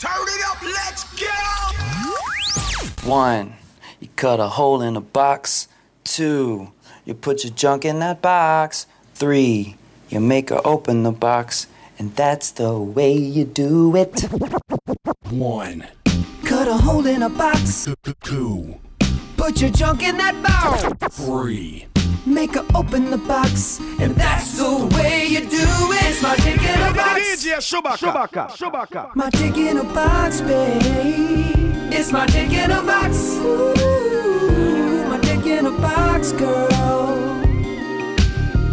Turn it up, let's go! One, you cut a hole in a box. Two, you put your junk in that box. Three, you make her open the box. And that's the way you do it. One, Cut a hole in a box. two, Put your junk in that box. three. Make her open the box. And that's the way you do it. It's my dick in a box. DJ Shubaka. Shubaka. My dick in a box, babe. It's my dick in a box. Ooh, my dick in a box, girl.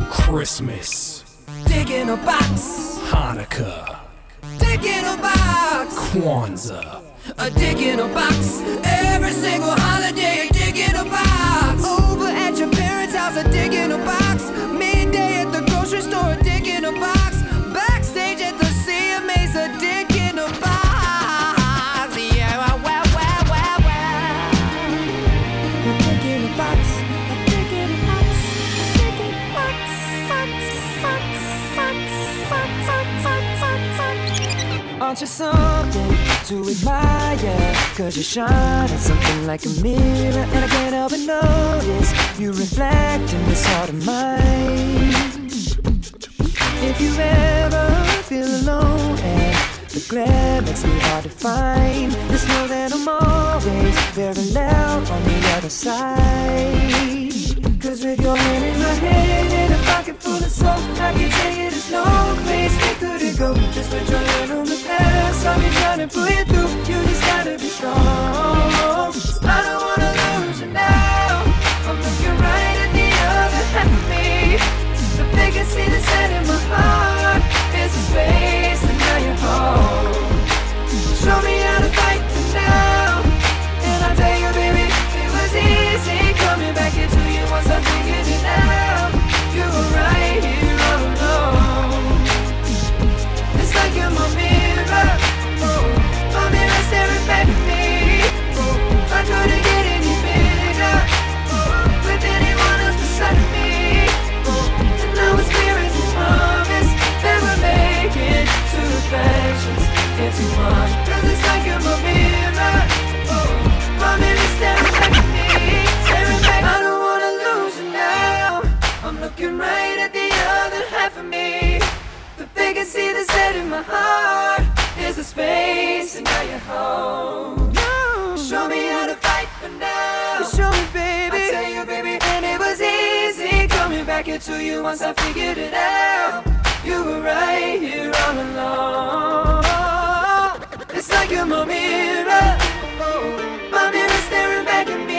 Christmas, Dick in a box. Hanukkah, Dick in a box. Kwanzaa, A dick in a box. Every single holiday, a dick in a box. Dick in a box. Midday at the grocery store, dick in a box. Aren't you something to admire? Cause you shine at something like a mirror, and I can't help but notice you reflect in this heart of mine. If you ever feel alone and the glare makes me hard to find, just know that I'm always very loud on the other side. Cause with your hand in my hand and a pocket full of soap, I can tell you there's no place we couldn't go. Just put your hand on the past, I'll be trying to pull you through. You just gotta be strong. I don't wanna lose you now. I'm looking right at the other half of me. The vacancy that's set in my heart is a space, and now you're home. At me Staring back I don't want to lose you now I'm looking right at the other half of me. The vacancy that's set in my heart is a space, and now you're home. Show me how to fight for now. Show me, baby. I tell you, baby, and it was easy coming back into you once I figured it out. You were right here all along. Like my mirror. Oh, my mirror staring back at me.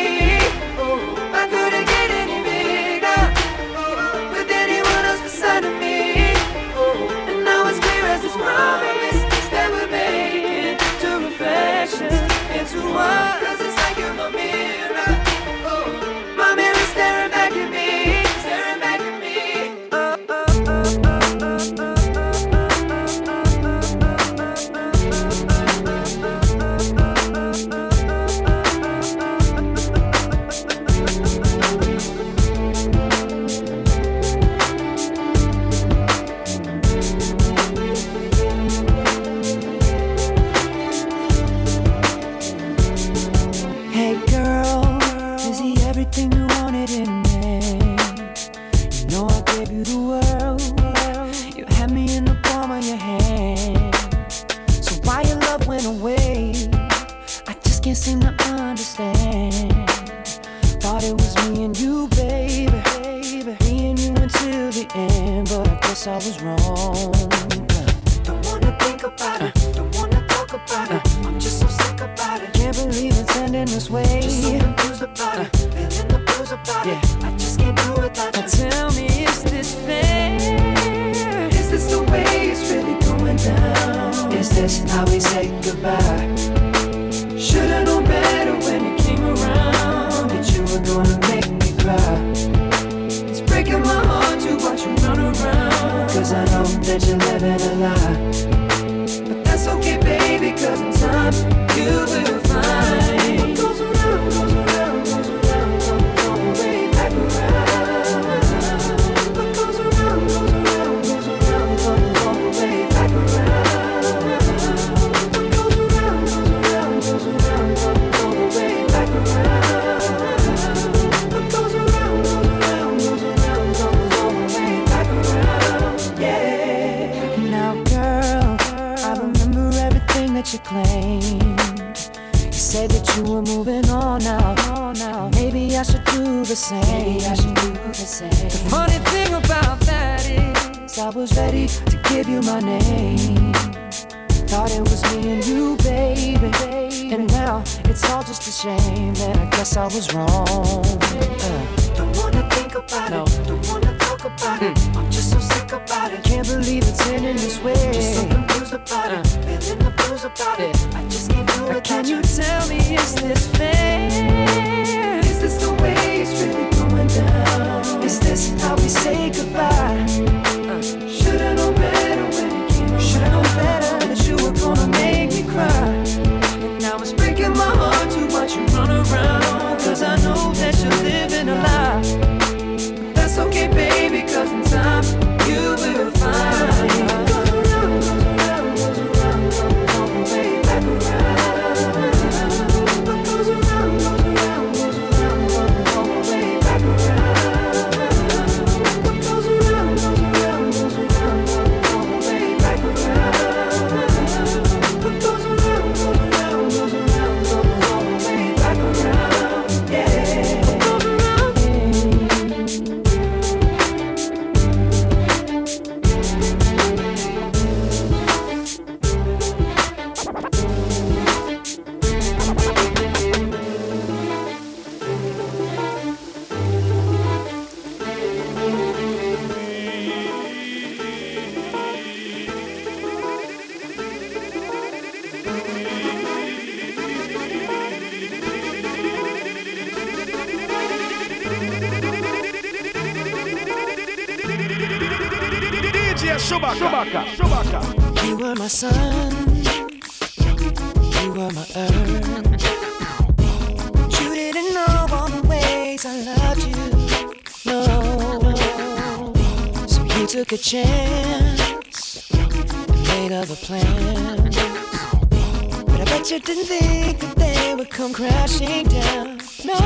think that they would come crashing down. No,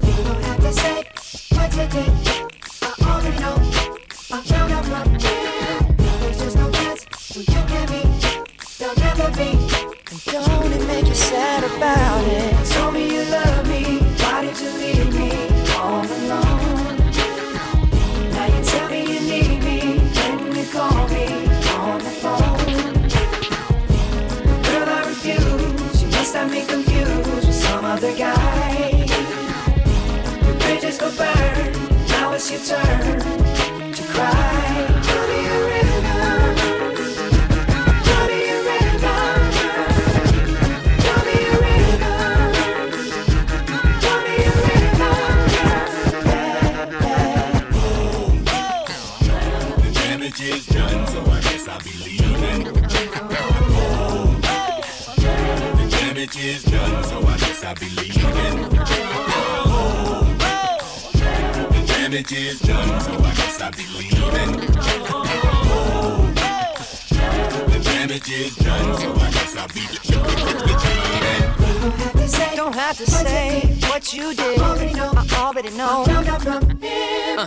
they don't have to say what to do. I already know. I'm down up from There's no chance you can be. There'll never be. And don't it make you sad about it? Tell me you love me. Another guy. The bridges go burn. Now it's your turn to cry. To be message so I guess I be leaving. The damage is done, so I guess I be leaving. Don't have to say what you did. I already know. Uh.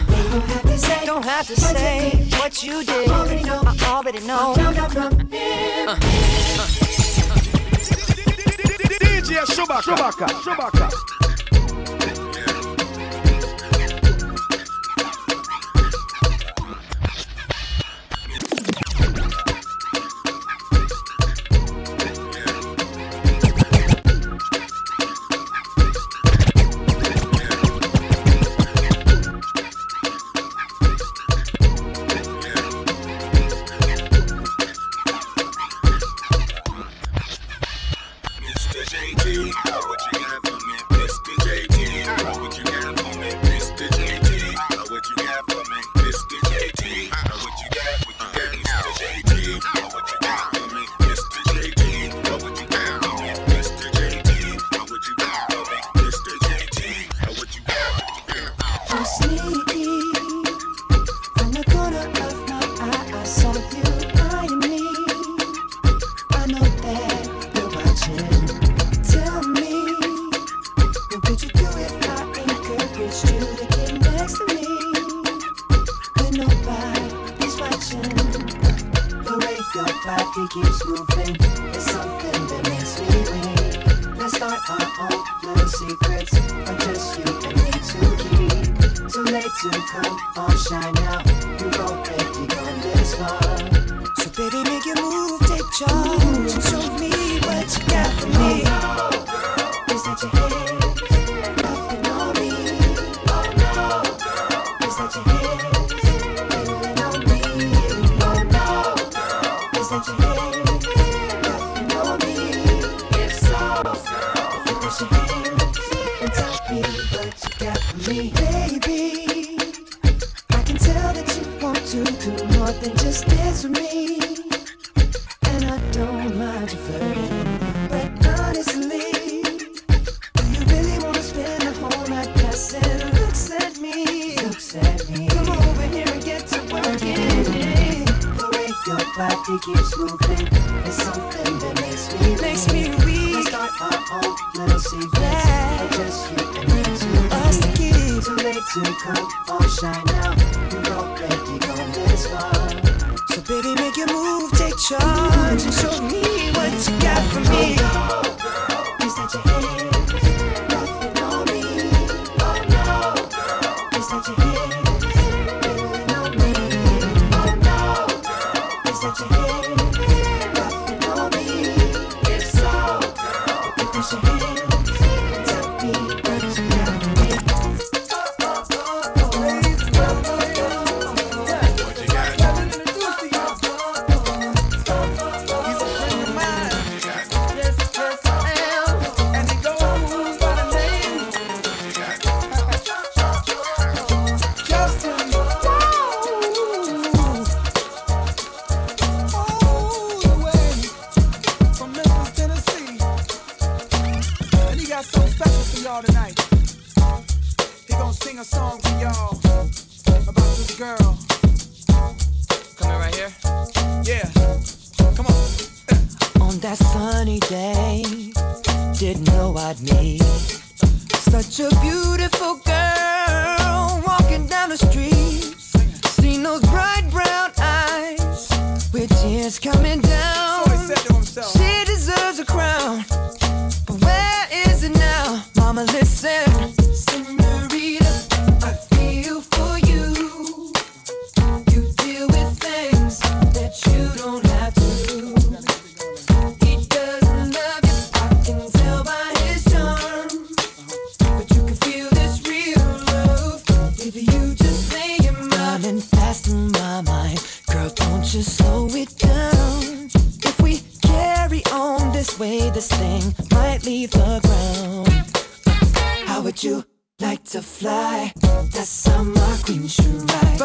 Don't have to say what you did. I already know. Uh. Uh. DJ Shubaka. Shubaka. Shubaka. home, little secrets. Yeah. Just you and me too. Us to keep. Too late to come or shine out. You already gone this far. So baby, make your move, take charge. know I'd need such a beautiful girl walking down the street. Seen those bright brown eyes with tears coming down. She deserves a crown, but where is it now, Mama? Listen.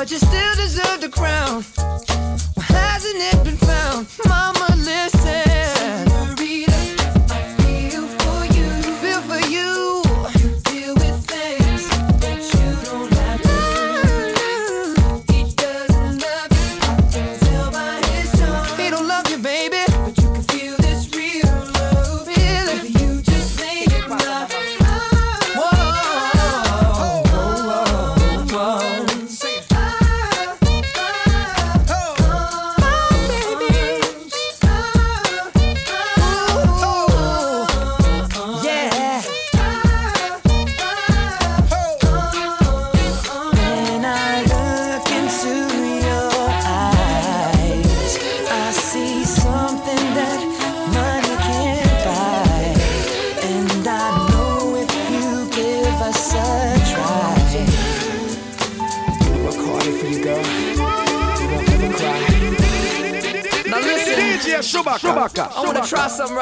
but you still deserve the crown.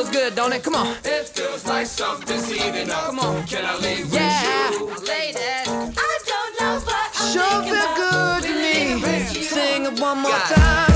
feels good, don't it? Come on. It feels like something's heating up. Come on. Can I leave yeah. with you? Ladies. I don't know, but I sure feel good to me. Sing it one more God. time.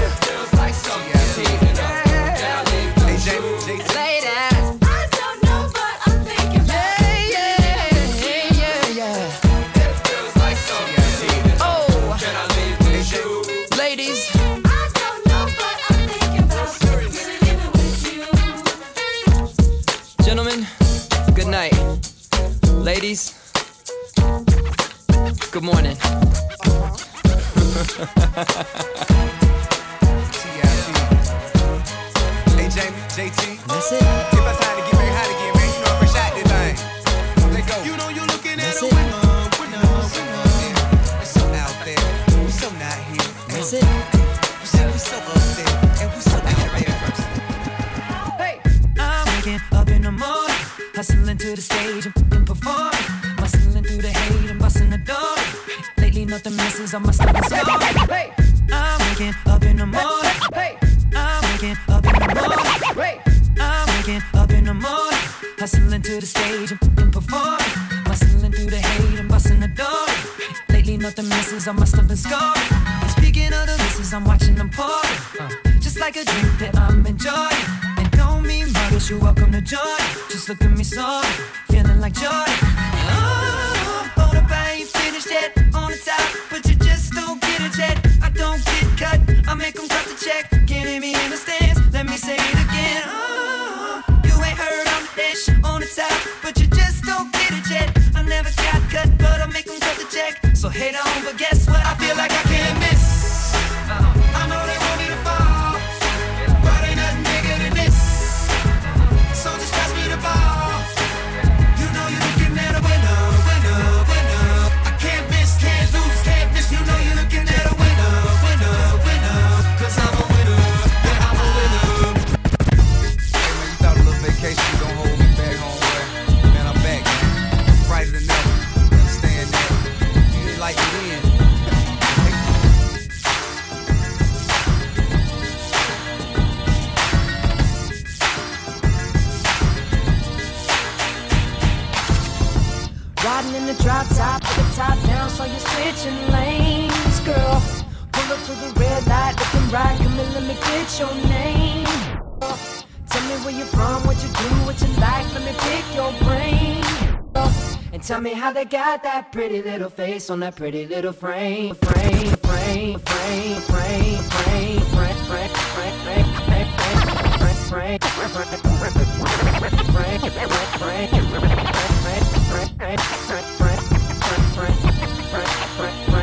Lately, nothing misses I must have been scoring. Speaking of the misses, I'm watching them. Uh, just like a drink that I'm enjoying. And don't mean muggers, you're welcome to join. Just look at me sorry, feeling like joy. Oh, hold up, I ain't finished yet. On the top, but you just don't get it yet. I don't get cut, I make them cut the check. Can't hear me in the stands, let me say it So hate on, but guess what? I feel like I to the red light, looking right, come and let me get your name. Tell me where you're from, what you do, what you like, let me pick your brain. And tell me how they got that pretty little face on that pretty little frame, frame, frame, frame, frame, frame, frame, frame, frame, frame, frame, frame, frame, frame, frame, frame, frame,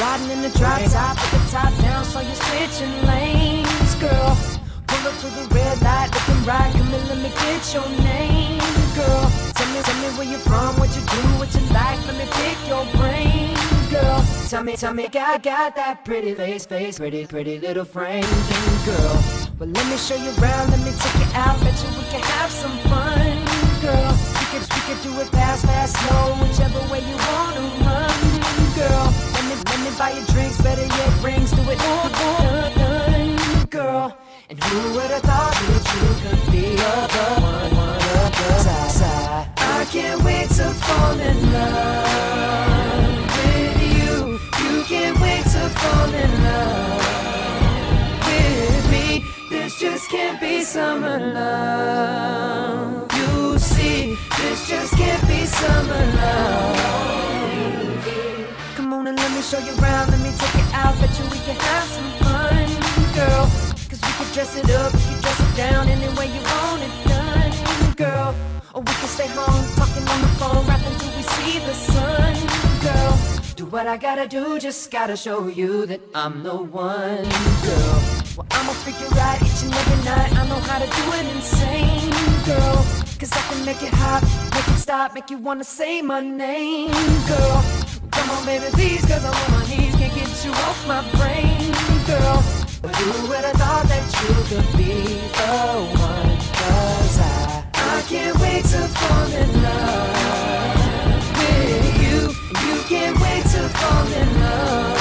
Riding in the drop top with the top down, so you're switching lanes, girl. Pull up to the red light, looking right, come and let me get your name, girl. Tell me, tell me where you're from, what you do, what you like, let me pick your brain, girl. Tell me, tell me, got got that pretty face, face, pretty, pretty little frame, girl. Well, let me show you around, let me take you out, bet you we can have some fun, girl. We could, we could do it fast, fast, slow, whichever way you wanna run, girl. Buy you drinks, better yet, rings, do it all, done, done, girl. And who would have thought that you could be the one, of the. I can't wait to fall in love with you. You can't wait to fall in love with me. This just can't be summer love. You see, this just can't be summer love. Me show you around, let me take it out, bet you we can have some fun, girl. Cause we can dress it up, we can dress it down any way you want it done, girl. Or we can stay home, talking on the phone, rapping till we see the sun, girl. Do what I gotta do, just gotta show you that I'm the one, girl. Well, I'ma figure out each and every night, I know how to do it insane, girl. Cause I can make it hot, make it stop, make you wanna say my name, girl. Come on, baby, please, cause I'm on my knees, can't get you off my brain, girl. But who would have thought that you could be the one? Cause I, I can't wait to fall in love with you. You can't wait to fall in love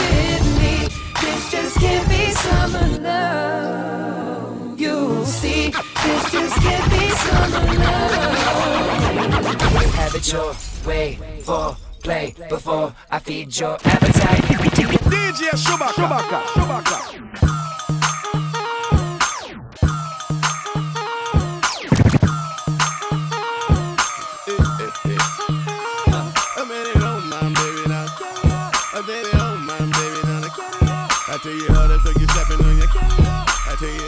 with me. This just can't be summer love. You see, this just can't be summer love. Have it your way for play before I feed your appetite. DJ Shubaka, Shubaka, Shubaka. I tell you how to take you stepping on your camera. I tell you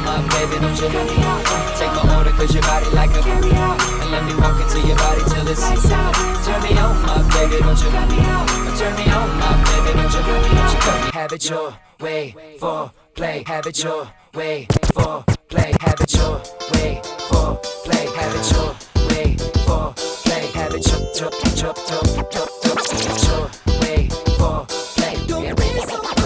my baby, don't you cut me out. Take my order cause your body like a carry out. And let me walk into your body till it's lights out. Turn me on, my baby, don't you cut me out. Turn me on, my baby, don't you cut me out. You cut me. Have it your way for play. Have it your way for play. Have it your way for play. Have it your way for play. Have it your your your your your your way for play. Don't be so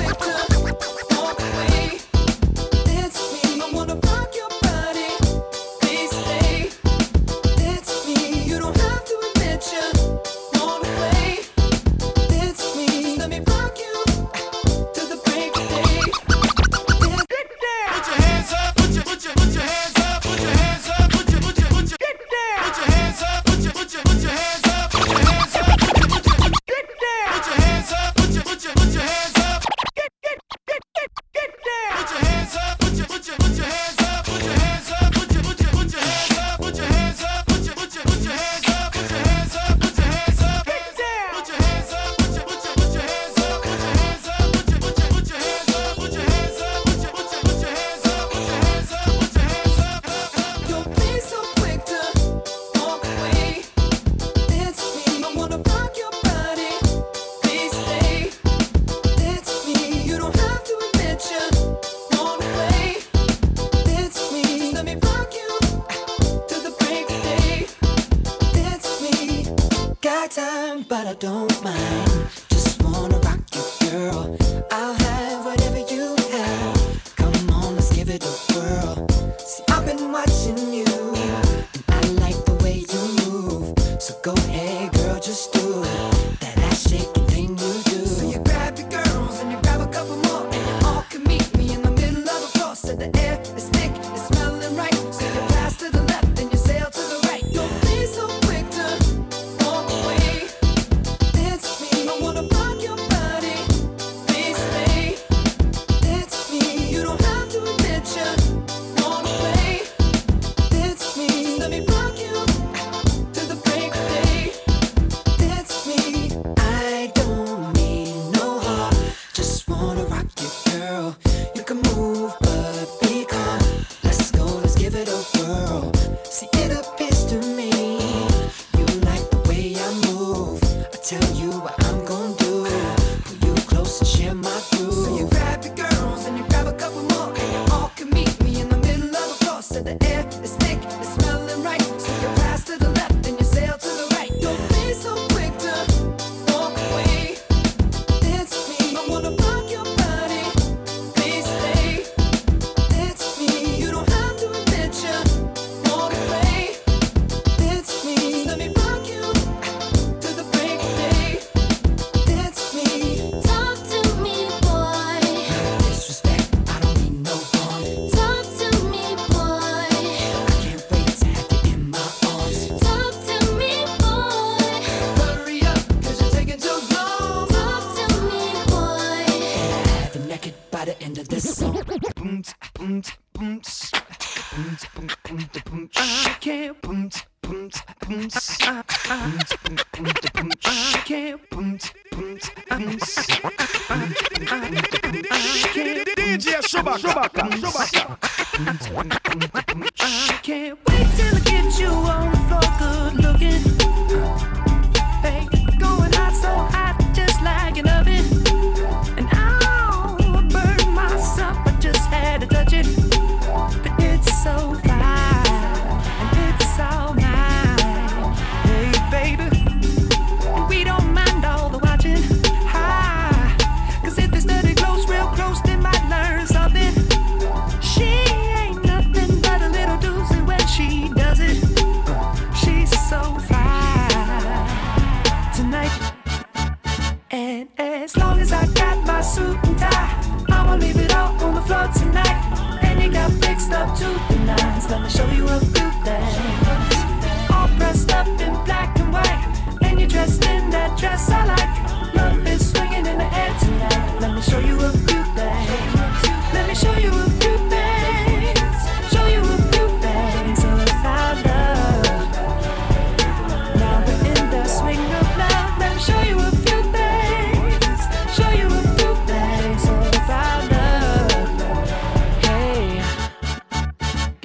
the end of this song.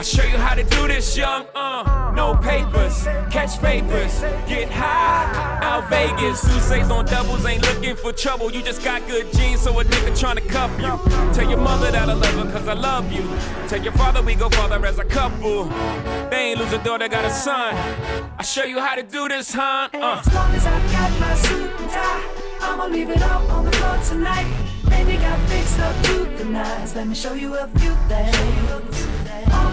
I show you how to do this, young. Uh, no papers, catch papers, get high. Out Vegas, Sousa's on doubles, ain't looking for trouble. You just got good genes, so a nigga tryna cuff you. Tell your mother that I love her, cause I love you. Tell your father we go farther as a couple. They ain't lose a daughter, got a son. I show you how to do this, huh? Uh. As long as I got my suit and tie, I'ma leave it all on the floor tonight. And you got fixed up to the nines. Let me show you a few things.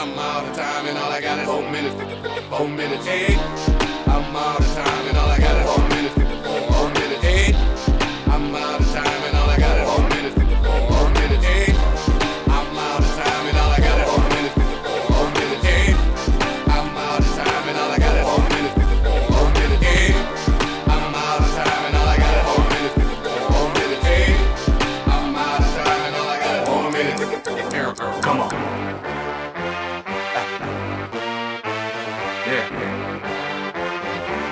I'm out of time and all I got is four minutes. Four minutes, eh? I'm out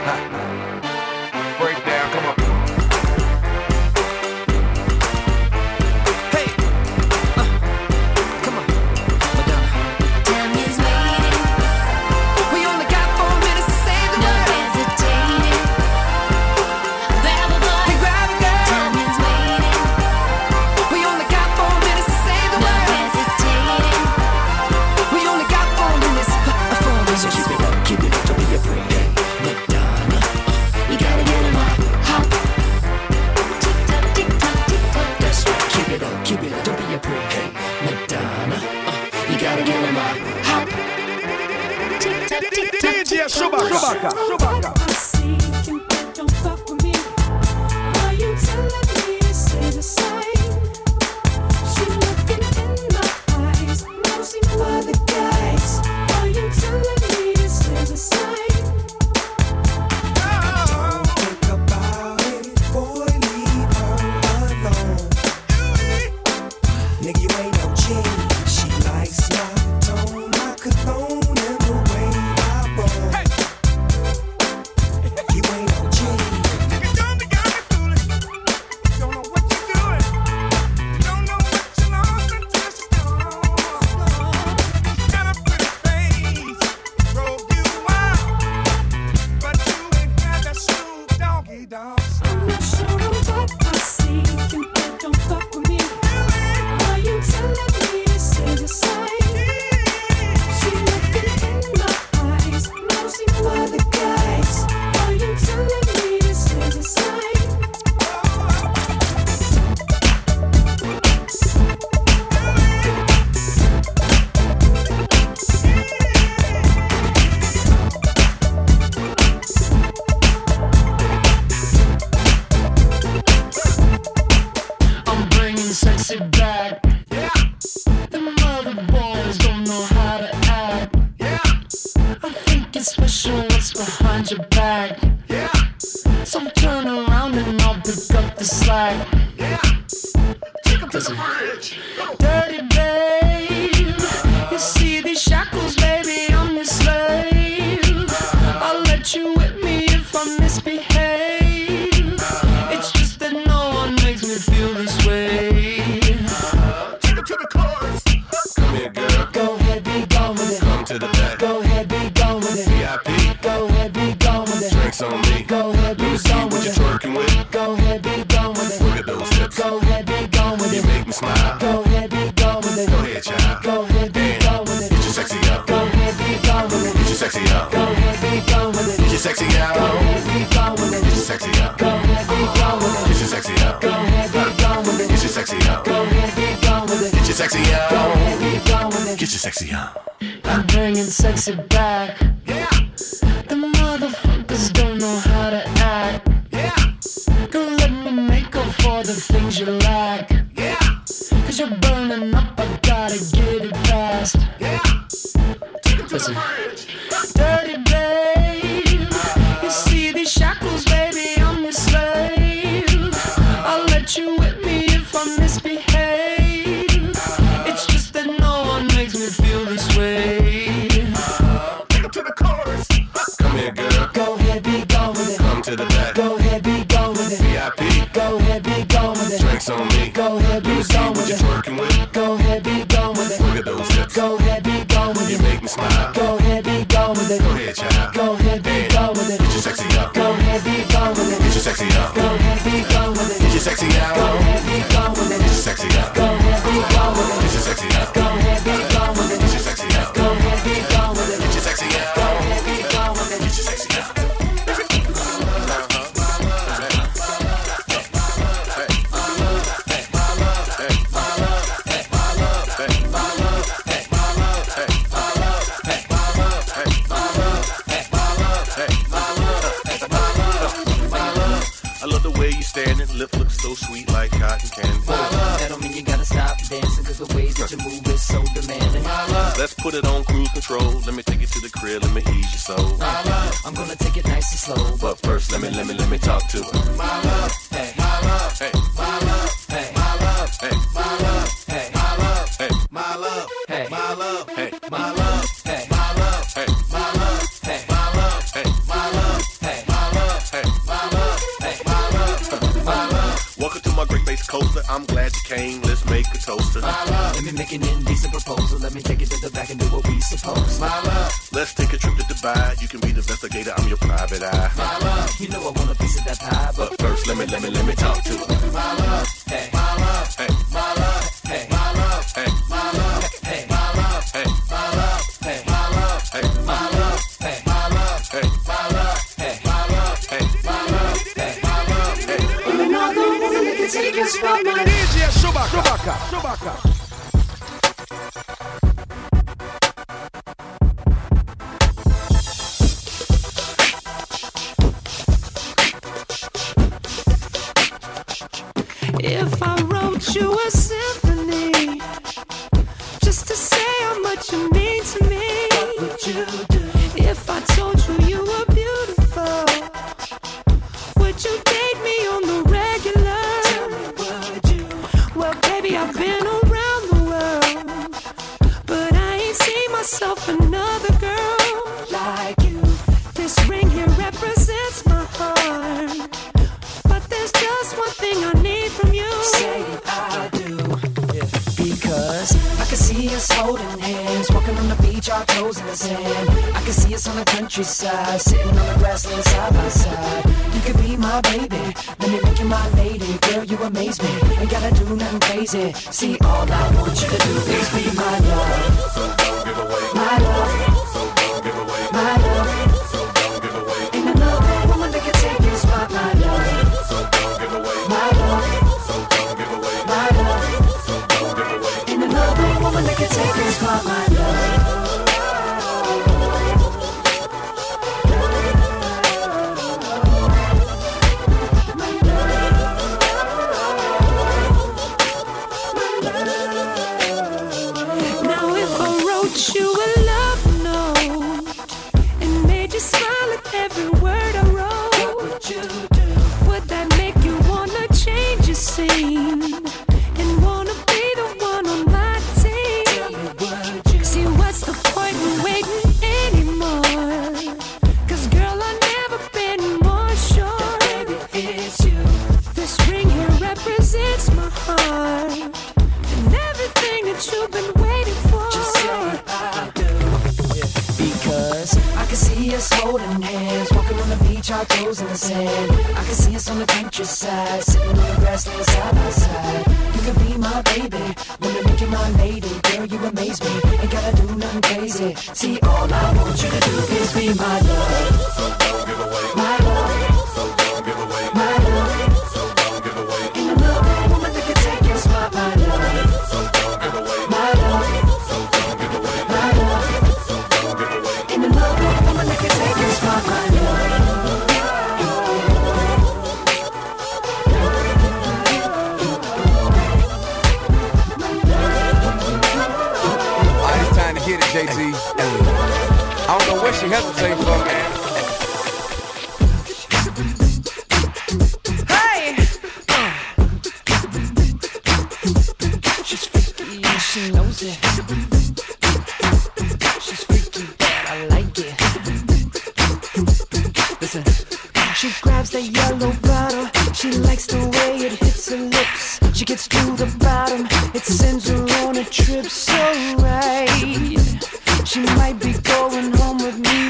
ha, ha. Yes. I'm glad you came. Let's make a toast to my love. Let me make an indecent proposal. Let me take it to the back and do what we suppose. My love. Let's take a trip to Dubai. You can be the investigator. I'm your private eye. My love. You know I want a piece of that pie, but first let me let me let me talk to her. My love. Hey. Chewbacca. Chewbacca. our toes in the sand. I can see us on the countryside, sitting on the grassland side by side. You could be my baby, let me make you my lady. Girl, you amaze me. Ain't gotta do nothing crazy. See, all I want you to do is be my love. My love. dancing. I can see us on the countryside, side, sitting on the grass laying side by side. You can be my baby, wanna make you my lady. Girl, you amaze me, ain't gotta do nothing crazy. See, all I want you to do is be my love. So don't give up. She likes the way it hits her lips. She gets to the bottom, it sends her on a trip so right. She might be going home with me.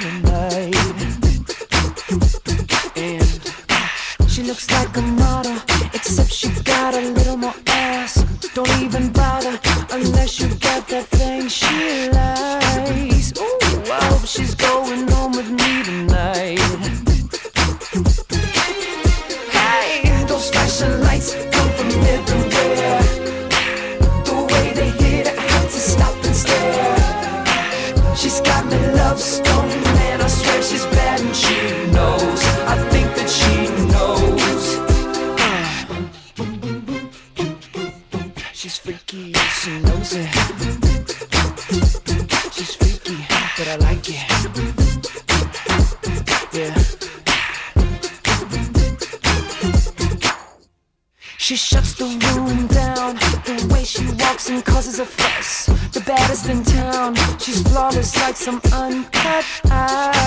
It's like some uncut. I